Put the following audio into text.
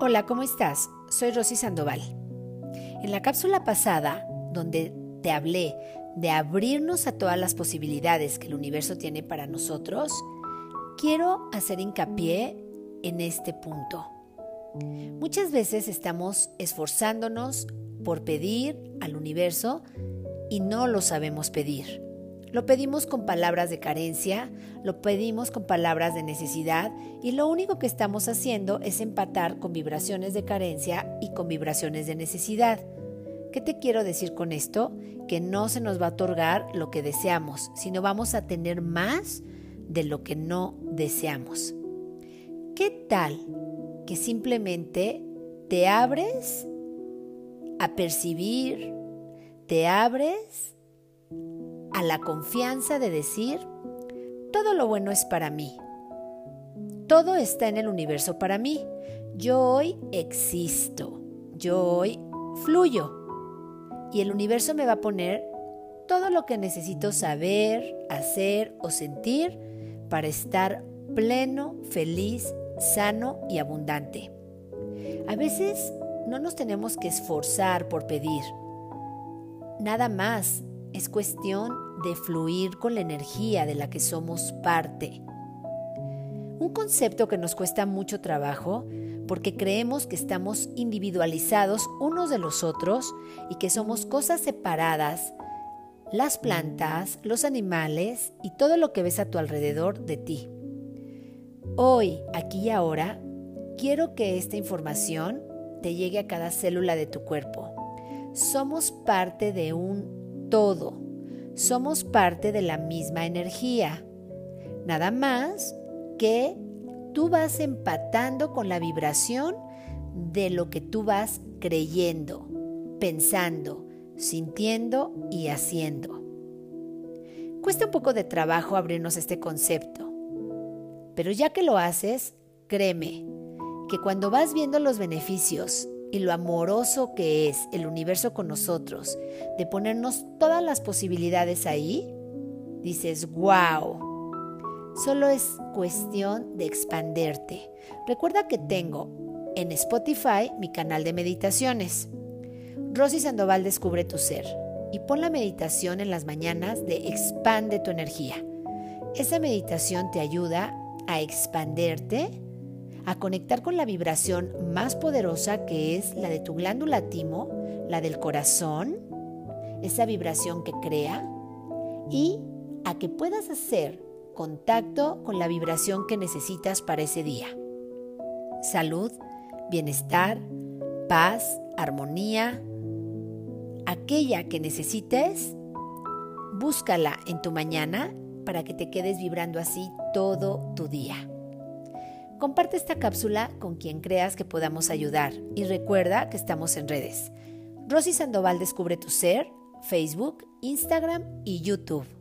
Hola, ¿cómo estás? Soy Rosy Sandoval. En la cápsula pasada, donde te hablé de abrirnos a todas las posibilidades que el universo tiene para nosotros, quiero hacer hincapié en este punto. Muchas veces estamos esforzándonos por pedir al universo y no lo sabemos pedir. Lo pedimos con palabras de carencia, lo pedimos con palabras de necesidad y lo único que estamos haciendo es empatar con vibraciones de carencia y con vibraciones de necesidad. ¿Qué te quiero decir con esto? Que no se nos va a otorgar lo que deseamos, sino vamos a tener más de lo que no deseamos. ¿Qué tal que simplemente te abres a percibir, te abres a la confianza de decir, todo lo bueno es para mí. Todo está en el universo para mí. Yo hoy existo. Yo hoy fluyo. Y el universo me va a poner todo lo que necesito saber, hacer o sentir para estar pleno, feliz, sano y abundante. A veces no nos tenemos que esforzar por pedir. Nada más es cuestión de fluir con la energía de la que somos parte. Un concepto que nos cuesta mucho trabajo porque creemos que estamos individualizados unos de los otros y que somos cosas separadas, las plantas, los animales y todo lo que ves a tu alrededor de ti. Hoy, aquí y ahora, quiero que esta información te llegue a cada célula de tu cuerpo. Somos parte de un todo somos parte de la misma energía. Nada más que tú vas empatando con la vibración de lo que tú vas creyendo, pensando, sintiendo y haciendo. Cuesta un poco de trabajo abrirnos este concepto, pero ya que lo haces, créeme que cuando vas viendo los beneficios y lo amoroso que es el universo con nosotros, de ponernos todas las posibilidades ahí, dices, wow. Solo es cuestión de expanderte. Recuerda que tengo en Spotify mi canal de meditaciones. Rosy Sandoval Descubre tu Ser y pon la meditación en las mañanas de Expande tu energía. Esa meditación te ayuda a expanderte a conectar con la vibración más poderosa que es la de tu glándula timo, la del corazón, esa vibración que crea, y a que puedas hacer contacto con la vibración que necesitas para ese día. Salud, bienestar, paz, armonía, aquella que necesites, búscala en tu mañana para que te quedes vibrando así todo tu día. Comparte esta cápsula con quien creas que podamos ayudar y recuerda que estamos en redes. Rosy Sandoval Descubre tu Ser, Facebook, Instagram y YouTube.